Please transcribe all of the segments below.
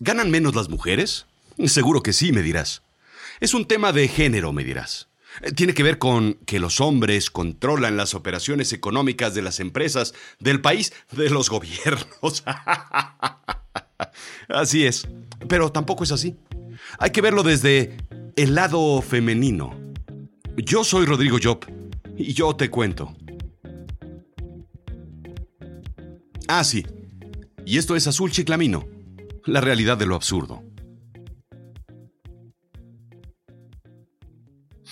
¿Ganan menos las mujeres? Seguro que sí, me dirás. Es un tema de género, me dirás. Eh, Tiene que ver con que los hombres controlan las operaciones económicas de las empresas, del país, de los gobiernos. así es. Pero tampoco es así. Hay que verlo desde el lado femenino. Yo soy Rodrigo Job y yo te cuento. Ah, sí. Y esto es Azul Chiclamino, la realidad de lo absurdo.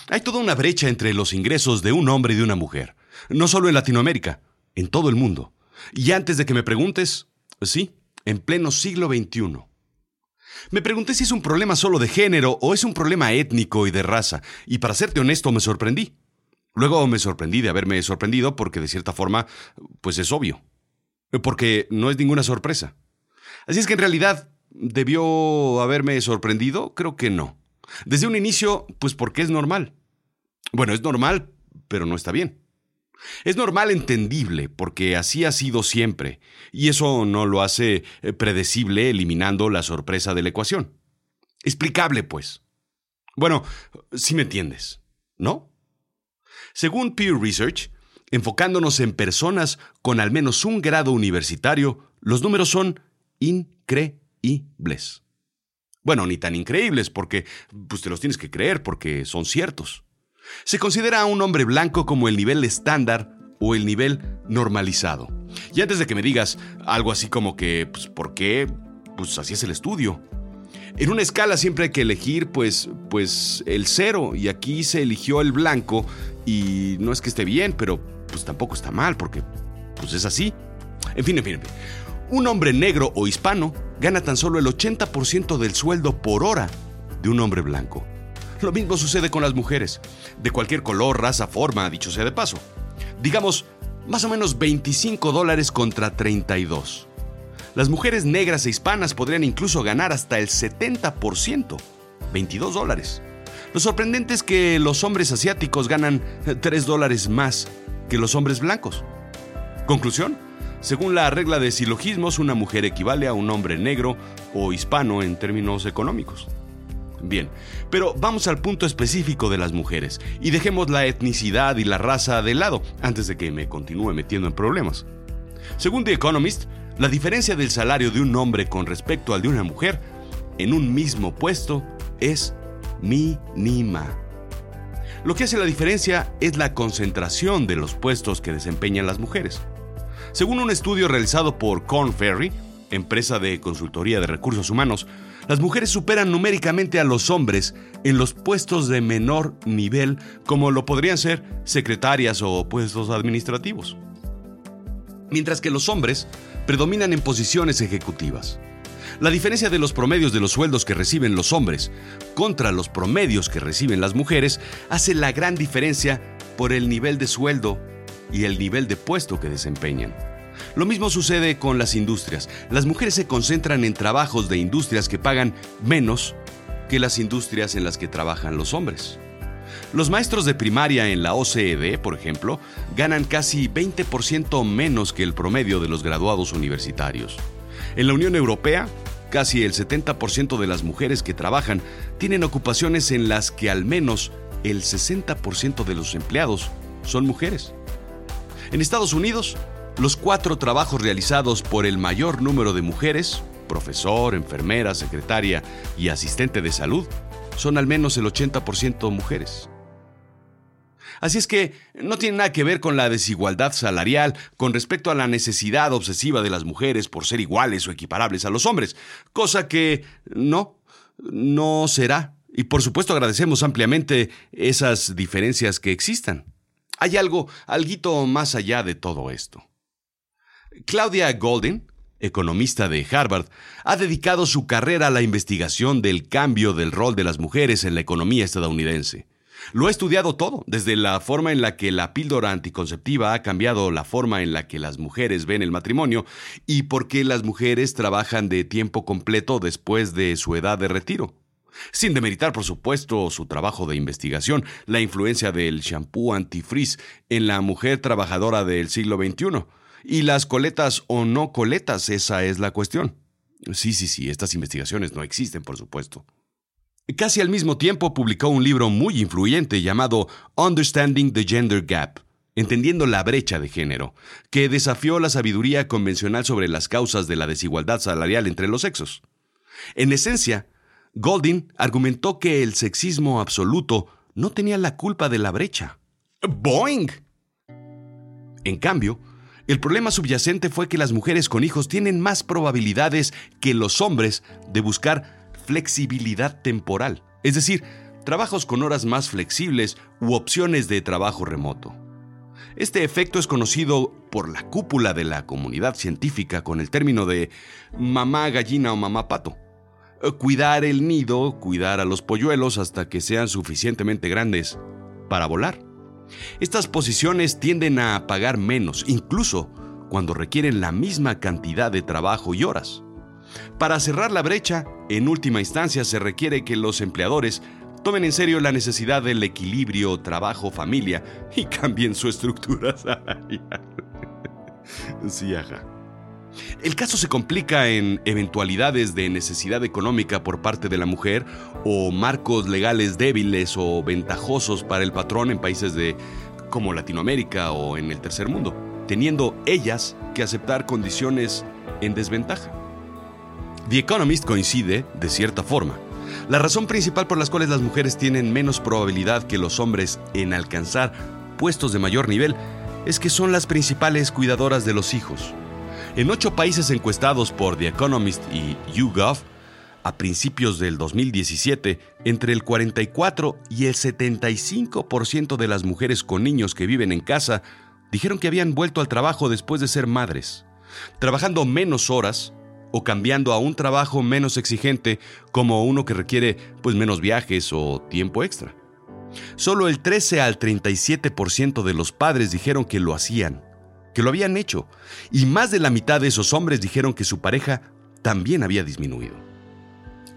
Hay toda una brecha entre los ingresos de un hombre y de una mujer, no solo en Latinoamérica, en todo el mundo. Y antes de que me preguntes, sí, en pleno siglo XXI. Me pregunté si es un problema solo de género o es un problema étnico y de raza, y para serte honesto me sorprendí. Luego me sorprendí de haberme sorprendido porque de cierta forma, pues es obvio. Porque no es ninguna sorpresa. Así es que en realidad, ¿debió haberme sorprendido? Creo que no. Desde un inicio, pues porque es normal. Bueno, es normal, pero no está bien. Es normal entendible, porque así ha sido siempre, y eso no lo hace eh, predecible eliminando la sorpresa de la ecuación. Explicable, pues. Bueno, si me entiendes, ¿no? Según Pew Research, enfocándonos en personas con al menos un grado universitario, los números son increíbles. Bueno, ni tan increíbles porque pues te los tienes que creer porque son ciertos. Se considera a un hombre blanco como el nivel estándar o el nivel normalizado. Y antes de que me digas algo así como que, pues, ¿por qué? Pues así es el estudio. En una escala siempre hay que elegir, pues, pues, el cero, y aquí se eligió el blanco, y no es que esté bien, pero pues tampoco está mal, porque pues es así. En fin, en fin, en fin. Un hombre negro o hispano gana tan solo el 80% del sueldo por hora de un hombre blanco. Lo mismo sucede con las mujeres, de cualquier color, raza, forma, dicho sea de paso. Digamos, más o menos 25 dólares contra 32. Las mujeres negras e hispanas podrían incluso ganar hasta el 70%, 22 dólares. Lo sorprendente es que los hombres asiáticos ganan 3 dólares más que los hombres blancos. Conclusión, según la regla de silogismos, una mujer equivale a un hombre negro o hispano en términos económicos. Bien, pero vamos al punto específico de las mujeres y dejemos la etnicidad y la raza de lado antes de que me continúe metiendo en problemas. Según The Economist, la diferencia del salario de un hombre con respecto al de una mujer en un mismo puesto es mínima. Lo que hace la diferencia es la concentración de los puestos que desempeñan las mujeres. Según un estudio realizado por Corn Ferry, empresa de consultoría de recursos humanos, las mujeres superan numéricamente a los hombres en los puestos de menor nivel, como lo podrían ser secretarias o puestos administrativos. Mientras que los hombres predominan en posiciones ejecutivas. La diferencia de los promedios de los sueldos que reciben los hombres contra los promedios que reciben las mujeres hace la gran diferencia por el nivel de sueldo y el nivel de puesto que desempeñan. Lo mismo sucede con las industrias. Las mujeres se concentran en trabajos de industrias que pagan menos que las industrias en las que trabajan los hombres. Los maestros de primaria en la OCDE, por ejemplo, ganan casi 20% menos que el promedio de los graduados universitarios. En la Unión Europea, casi el 70% de las mujeres que trabajan tienen ocupaciones en las que al menos el 60% de los empleados son mujeres. En Estados Unidos, los cuatro trabajos realizados por el mayor número de mujeres, profesor, enfermera, secretaria y asistente de salud, son al menos el 80% mujeres. Así es que no tiene nada que ver con la desigualdad salarial con respecto a la necesidad obsesiva de las mujeres por ser iguales o equiparables a los hombres, cosa que no, no será. Y por supuesto agradecemos ampliamente esas diferencias que existan. Hay algo, algo más allá de todo esto. Claudia Golden, economista de Harvard, ha dedicado su carrera a la investigación del cambio del rol de las mujeres en la economía estadounidense. Lo ha estudiado todo, desde la forma en la que la píldora anticonceptiva ha cambiado la forma en la que las mujeres ven el matrimonio y por qué las mujeres trabajan de tiempo completo después de su edad de retiro. Sin demeritar, por supuesto, su trabajo de investigación, la influencia del shampoo antifrizz en la mujer trabajadora del siglo XXI. Y las coletas o no coletas, esa es la cuestión. Sí, sí, sí, estas investigaciones no existen, por supuesto. Casi al mismo tiempo publicó un libro muy influyente llamado Understanding the Gender Gap, entendiendo la brecha de género, que desafió la sabiduría convencional sobre las causas de la desigualdad salarial entre los sexos. En esencia, Golding argumentó que el sexismo absoluto no tenía la culpa de la brecha. ¡Boing! En cambio, el problema subyacente fue que las mujeres con hijos tienen más probabilidades que los hombres de buscar flexibilidad temporal, es decir, trabajos con horas más flexibles u opciones de trabajo remoto. Este efecto es conocido por la cúpula de la comunidad científica con el término de mamá gallina o mamá pato. Cuidar el nido, cuidar a los polluelos hasta que sean suficientemente grandes para volar. Estas posiciones tienden a pagar menos, incluso cuando requieren la misma cantidad de trabajo y horas. Para cerrar la brecha, en última instancia se requiere que los empleadores tomen en serio la necesidad del equilibrio trabajo-familia y cambien su estructura salarial. sí, ajá. El caso se complica en eventualidades de necesidad económica por parte de la mujer o marcos legales débiles o ventajosos para el patrón en países de como Latinoamérica o en el tercer mundo, teniendo ellas que aceptar condiciones en desventaja. The Economist coincide, de cierta forma, la razón principal por las cuales las mujeres tienen menos probabilidad que los hombres en alcanzar puestos de mayor nivel es que son las principales cuidadoras de los hijos, en ocho países encuestados por The Economist y YouGov, a principios del 2017, entre el 44 y el 75% de las mujeres con niños que viven en casa dijeron que habían vuelto al trabajo después de ser madres, trabajando menos horas o cambiando a un trabajo menos exigente como uno que requiere pues menos viajes o tiempo extra. Solo el 13 al 37% de los padres dijeron que lo hacían que lo habían hecho, y más de la mitad de esos hombres dijeron que su pareja también había disminuido.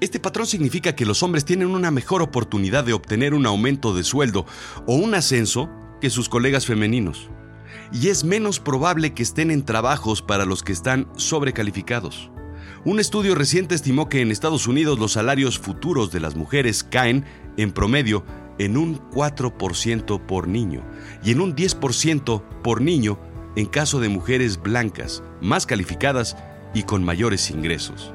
Este patrón significa que los hombres tienen una mejor oportunidad de obtener un aumento de sueldo o un ascenso que sus colegas femeninos, y es menos probable que estén en trabajos para los que están sobrecalificados. Un estudio reciente estimó que en Estados Unidos los salarios futuros de las mujeres caen, en promedio, en un 4% por niño y en un 10% por niño en caso de mujeres blancas, más calificadas y con mayores ingresos.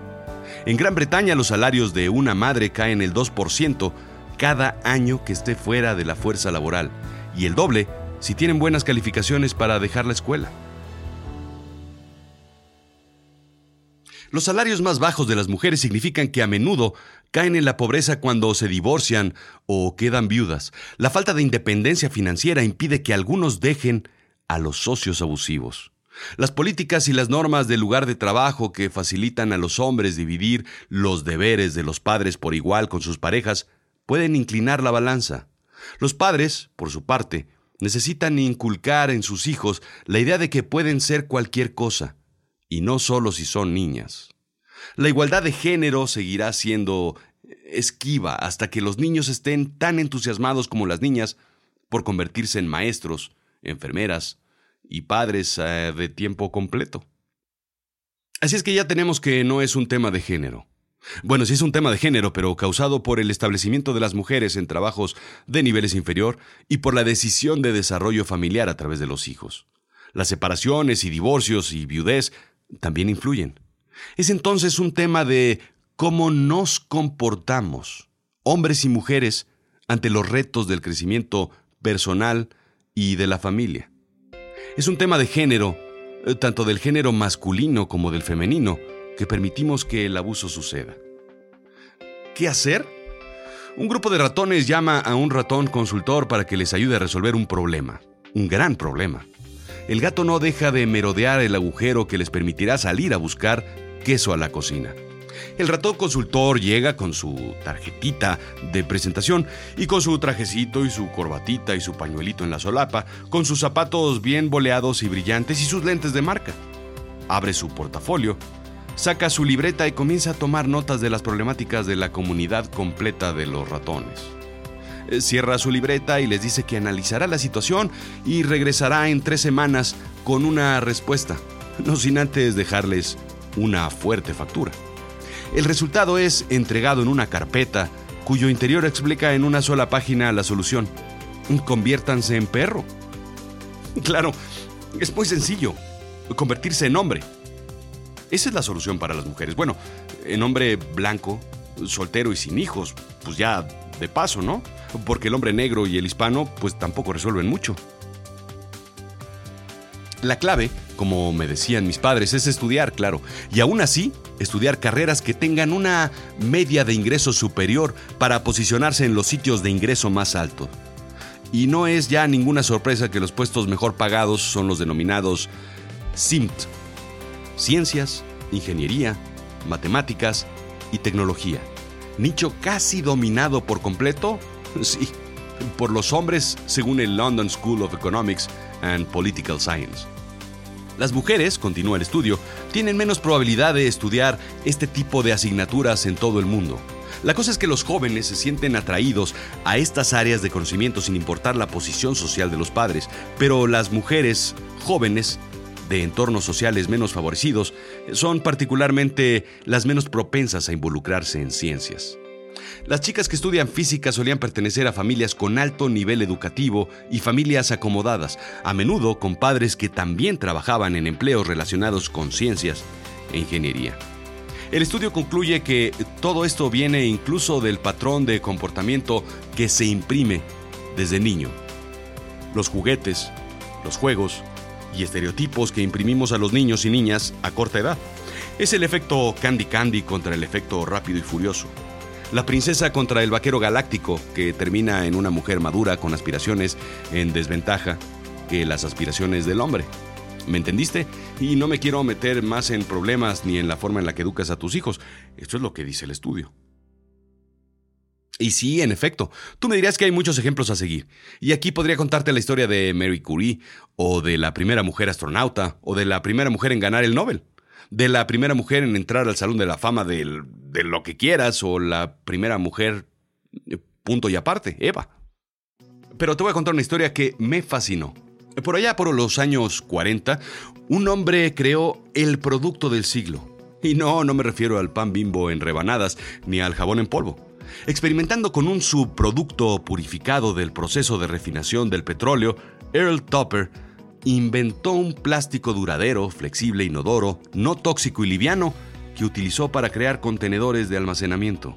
En Gran Bretaña los salarios de una madre caen el 2% cada año que esté fuera de la fuerza laboral y el doble si tienen buenas calificaciones para dejar la escuela. Los salarios más bajos de las mujeres significan que a menudo caen en la pobreza cuando se divorcian o quedan viudas. La falta de independencia financiera impide que algunos dejen a los socios abusivos. Las políticas y las normas del lugar de trabajo que facilitan a los hombres dividir los deberes de los padres por igual con sus parejas pueden inclinar la balanza. Los padres, por su parte, necesitan inculcar en sus hijos la idea de que pueden ser cualquier cosa, y no solo si son niñas. La igualdad de género seguirá siendo esquiva hasta que los niños estén tan entusiasmados como las niñas por convertirse en maestros, enfermeras y padres eh, de tiempo completo. Así es que ya tenemos que no es un tema de género. Bueno, sí es un tema de género, pero causado por el establecimiento de las mujeres en trabajos de niveles inferior y por la decisión de desarrollo familiar a través de los hijos. Las separaciones y divorcios y viudez también influyen. Es entonces un tema de cómo nos comportamos, hombres y mujeres, ante los retos del crecimiento personal y de la familia. Es un tema de género, eh, tanto del género masculino como del femenino, que permitimos que el abuso suceda. ¿Qué hacer? Un grupo de ratones llama a un ratón consultor para que les ayude a resolver un problema, un gran problema. El gato no deja de merodear el agujero que les permitirá salir a buscar queso a la cocina. El ratón consultor llega con su tarjetita de presentación y con su trajecito y su corbatita y su pañuelito en la solapa, con sus zapatos bien boleados y brillantes y sus lentes de marca. Abre su portafolio, saca su libreta y comienza a tomar notas de las problemáticas de la comunidad completa de los ratones. Eh, cierra su libreta y les dice que analizará la situación y regresará en tres semanas con una respuesta, no sin antes dejarles una fuerte factura. El resultado es entregado en una carpeta cuyo interior explica en una sola página la solución. Conviértanse en perro. Claro, es muy sencillo. Convertirse en hombre. Esa es la solución para las mujeres. Bueno, en hombre blanco, soltero y sin hijos, pues ya de paso, ¿no? Porque el hombre negro y el hispano pues tampoco resuelven mucho. La clave, como me decían mis padres, es estudiar, claro, y aún así, estudiar carreras que tengan una media de ingreso superior para posicionarse en los sitios de ingreso más alto. Y no es ya ninguna sorpresa que los puestos mejor pagados son los denominados SIMT, ciencias, ingeniería, matemáticas y tecnología. Nicho casi dominado por completo, sí, por los hombres según el London School of Economics and Political Science. Las mujeres, continúa el estudio, tienen menos probabilidad de estudiar este tipo de asignaturas en todo el mundo. La cosa es que los jóvenes se sienten atraídos a estas áreas de conocimiento sin importar la posición social de los padres, pero las mujeres jóvenes de entornos sociales menos favorecidos son particularmente las menos propensas a involucrarse en ciencias. Las chicas que estudian física solían pertenecer a familias con alto nivel educativo y familias acomodadas, a menudo con padres que también trabajaban en empleos relacionados con ciencias e ingeniería. El estudio concluye que todo esto viene incluso del patrón de comportamiento que se imprime desde niño. Los juguetes, los juegos, y estereotipos que imprimimos a los niños y niñas a corta edad. Es el efecto Candy Candy contra el efecto Rápido y Furioso. La princesa contra el vaquero galáctico, que termina en una mujer madura con aspiraciones en desventaja que las aspiraciones del hombre. ¿Me entendiste? Y no me quiero meter más en problemas ni en la forma en la que educas a tus hijos. Esto es lo que dice el estudio. Y sí, en efecto, tú me dirías que hay muchos ejemplos a seguir. Y aquí podría contarte la historia de Mary Curie, o de la primera mujer astronauta, o de la primera mujer en ganar el Nobel, de la primera mujer en entrar al Salón de la Fama de, lo que quieras, o la primera mujer, eh, punto y aparte, Eva. Pero te voy a contar una historia que me fascinó. Por allá, por los años 40, un hombre creó el producto del siglo. Y no, no me refiero al pan bimbo en rebanadas, ni al jabón en polvo. Experimentando con un subproducto purificado del proceso de refinación del petróleo, Earl Topper inventó un plástico duradero, flexible, inodoro, no tóxico y liviano que utilizó para crear contenedores de almacenamiento.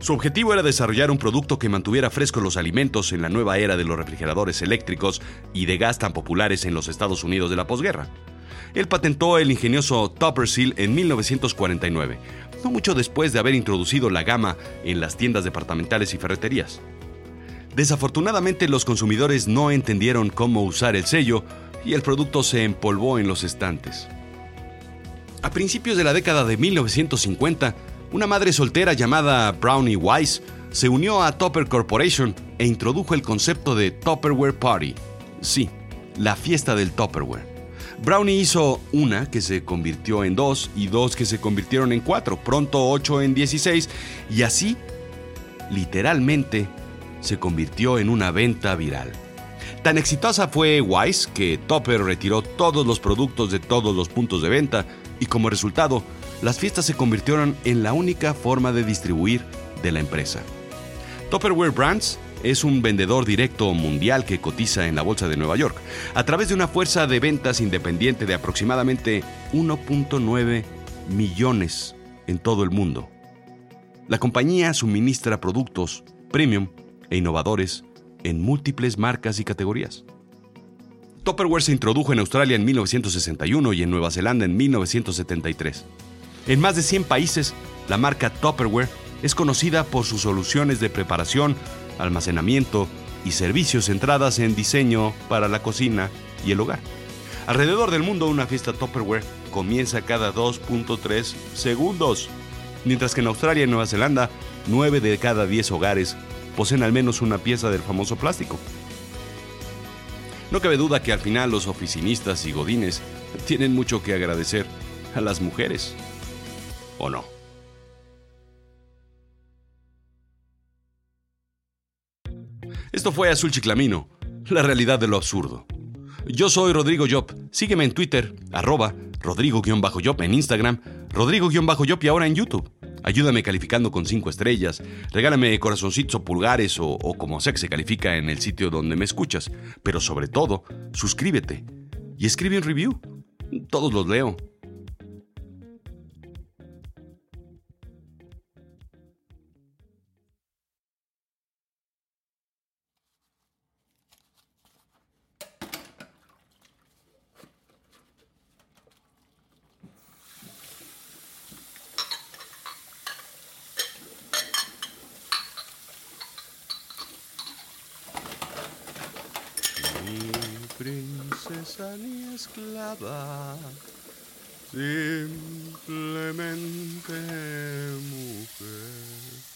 Su objetivo era desarrollar un producto que mantuviera frescos los alimentos en la nueva era de los refrigeradores eléctricos y de gas tan populares en los Estados Unidos de la posguerra. Él patentó el ingenioso Topper Seal en 1949, no mucho después de haber introducido la gama en las tiendas departamentales y ferreterías. Desafortunadamente los consumidores no entendieron cómo usar el sello y el producto se empolvó en los estantes. A principios de la década de 1950, una madre soltera llamada Brownie Wise se unió a Topper Corporation e introdujo el concepto de Topperware Party. Sí, la fiesta del Topperware. Brownie hizo una que se convirtió en dos y dos que se convirtieron en cuatro, pronto ocho en dieciséis y así, literalmente, se convirtió en una venta viral. Tan exitosa fue Wise que Topper retiró todos los productos de todos los puntos de venta y como resultado, las fiestas se convirtieron en la única forma de distribuir de la empresa. Topperware Brands es un vendedor directo mundial que cotiza en la Bolsa de Nueva York, a través de una fuerza de ventas independiente de aproximadamente 1.9 millones en todo el mundo. La compañía suministra productos premium e innovadores en múltiples marcas y categorías. Tupperware se introdujo en Australia en 1961 y en Nueva Zelanda en 1973. En más de 100 países, la marca Tupperware es conocida por sus soluciones de preparación almacenamiento y servicios centradas en diseño para la cocina y el hogar. Alrededor del mundo una fiesta Tupperware comienza cada 2.3 segundos, mientras que en Australia y Nueva Zelanda 9 de cada 10 hogares poseen al menos una pieza del famoso plástico. No cabe duda que al final los oficinistas y godines tienen mucho que agradecer a las mujeres, ¿o no? Esto fue Azul Chiclamino, la realidad de lo absurdo. Yo soy Rodrigo Job. Sígueme en Twitter, arroba Rodrigo-Job, en Instagram, Rodrigo-Job y ahora en YouTube. Ayúdame calificando con 5 estrellas, regálame corazoncitos o pulgares o, o como sea que se califica en el sitio donde me escuchas. Pero sobre todo, suscríbete y escribe un review. Todos los leo. Princesa ni esclava, simplemente mujer.